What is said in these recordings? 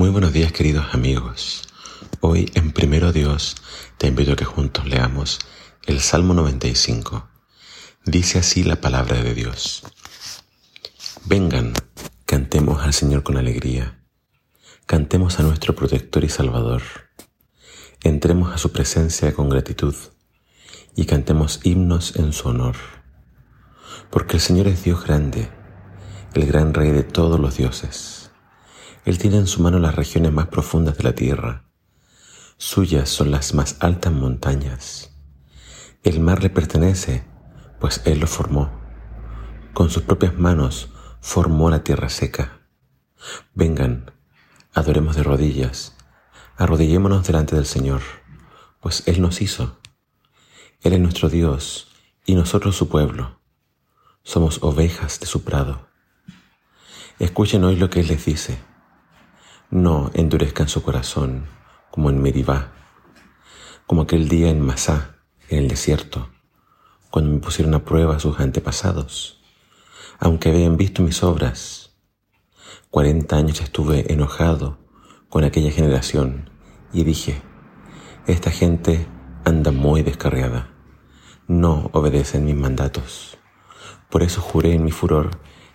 Muy buenos días queridos amigos. Hoy en Primero Dios te invito a que juntos leamos el Salmo 95. Dice así la palabra de Dios. Vengan, cantemos al Señor con alegría. Cantemos a nuestro protector y salvador. Entremos a su presencia con gratitud y cantemos himnos en su honor. Porque el Señor es Dios grande, el gran Rey de todos los dioses él tiene en su mano las regiones más profundas de la tierra. Suyas son las más altas montañas. El mar le pertenece, pues Él lo formó. Con sus propias manos formó la tierra seca. Vengan, adoremos de rodillas, arrodillémonos delante del Señor, pues Él nos hizo. Él es nuestro Dios y nosotros su pueblo. Somos ovejas de su prado. Escuchen hoy lo que Él les dice no endurezcan su corazón como en Meribá, como aquel día en Masá, en el desierto, cuando me pusieron a prueba sus antepasados, aunque habían visto mis obras. Cuarenta años estuve enojado con aquella generación y dije, esta gente anda muy descarriada, no obedecen mis mandatos. Por eso juré en mi furor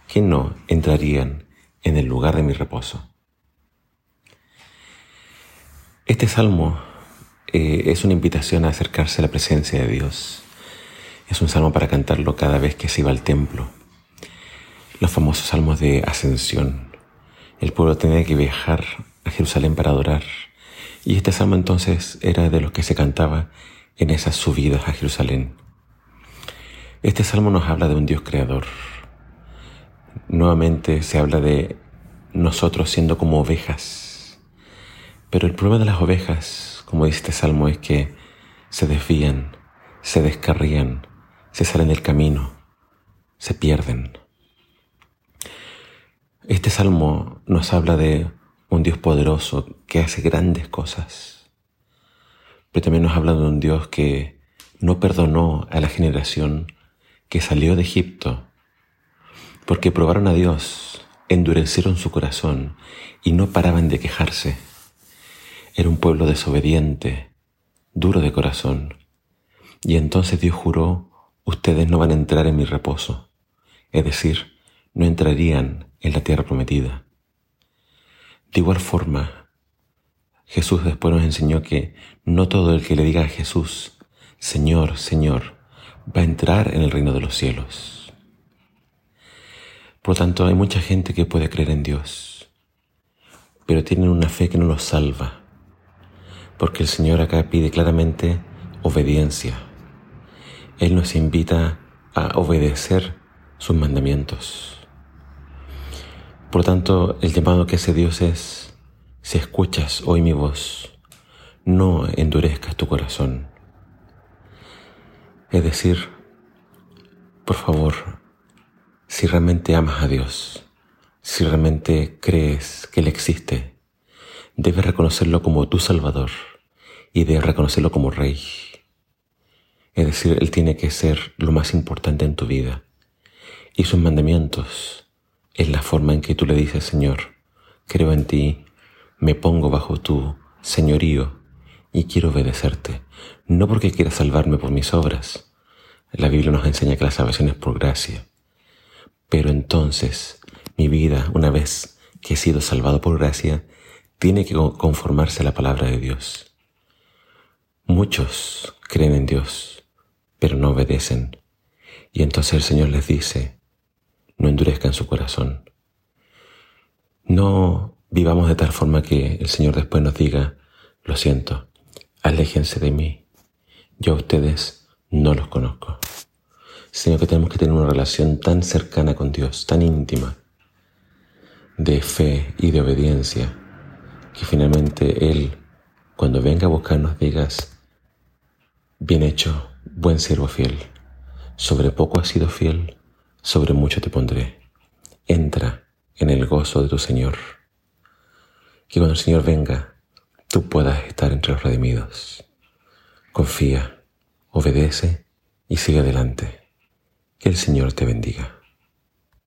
que no entrarían en el lugar de mi reposo. Este salmo eh, es una invitación a acercarse a la presencia de Dios. Es un salmo para cantarlo cada vez que se iba al templo. Los famosos salmos de ascensión. El pueblo tenía que viajar a Jerusalén para adorar. Y este salmo entonces era de los que se cantaba en esas subidas a Jerusalén. Este salmo nos habla de un Dios creador. Nuevamente se habla de nosotros siendo como ovejas pero el problema de las ovejas, como dice este salmo, es que se desvían, se descarrían, se salen del camino, se pierden. Este salmo nos habla de un Dios poderoso que hace grandes cosas, pero también nos habla de un Dios que no perdonó a la generación que salió de Egipto, porque probaron a Dios, endurecieron su corazón y no paraban de quejarse. Era un pueblo desobediente, duro de corazón. Y entonces Dios juró, ustedes no van a entrar en mi reposo, es decir, no entrarían en la tierra prometida. De igual forma, Jesús después nos enseñó que no todo el que le diga a Jesús, Señor, Señor, va a entrar en el reino de los cielos. Por lo tanto, hay mucha gente que puede creer en Dios, pero tienen una fe que no los salva porque el Señor acá pide claramente obediencia. Él nos invita a obedecer sus mandamientos. Por tanto, el llamado que hace Dios es, si escuchas hoy mi voz, no endurezcas tu corazón. Es decir, por favor, si realmente amas a Dios, si realmente crees que Él existe, Debes reconocerlo como tu Salvador y debes reconocerlo como Rey. Es decir, Él tiene que ser lo más importante en tu vida. Y sus mandamientos es la forma en que tú le dices, Señor, creo en ti, me pongo bajo tu señorío y quiero obedecerte. No porque quiera salvarme por mis obras. La Biblia nos enseña que la salvación es por gracia. Pero entonces mi vida, una vez que he sido salvado por gracia, tiene que conformarse a la palabra de Dios. Muchos creen en Dios, pero no obedecen. Y entonces el Señor les dice, no endurezcan su corazón. No vivamos de tal forma que el Señor después nos diga, lo siento, aléjense de mí. Yo a ustedes no los conozco. Sino que tenemos que tener una relación tan cercana con Dios, tan íntima, de fe y de obediencia, que finalmente Él, cuando venga a buscarnos, digas, bien hecho, buen siervo fiel, sobre poco has sido fiel, sobre mucho te pondré. Entra en el gozo de tu Señor. Que cuando el Señor venga, tú puedas estar entre los redimidos. Confía, obedece y sigue adelante. Que el Señor te bendiga.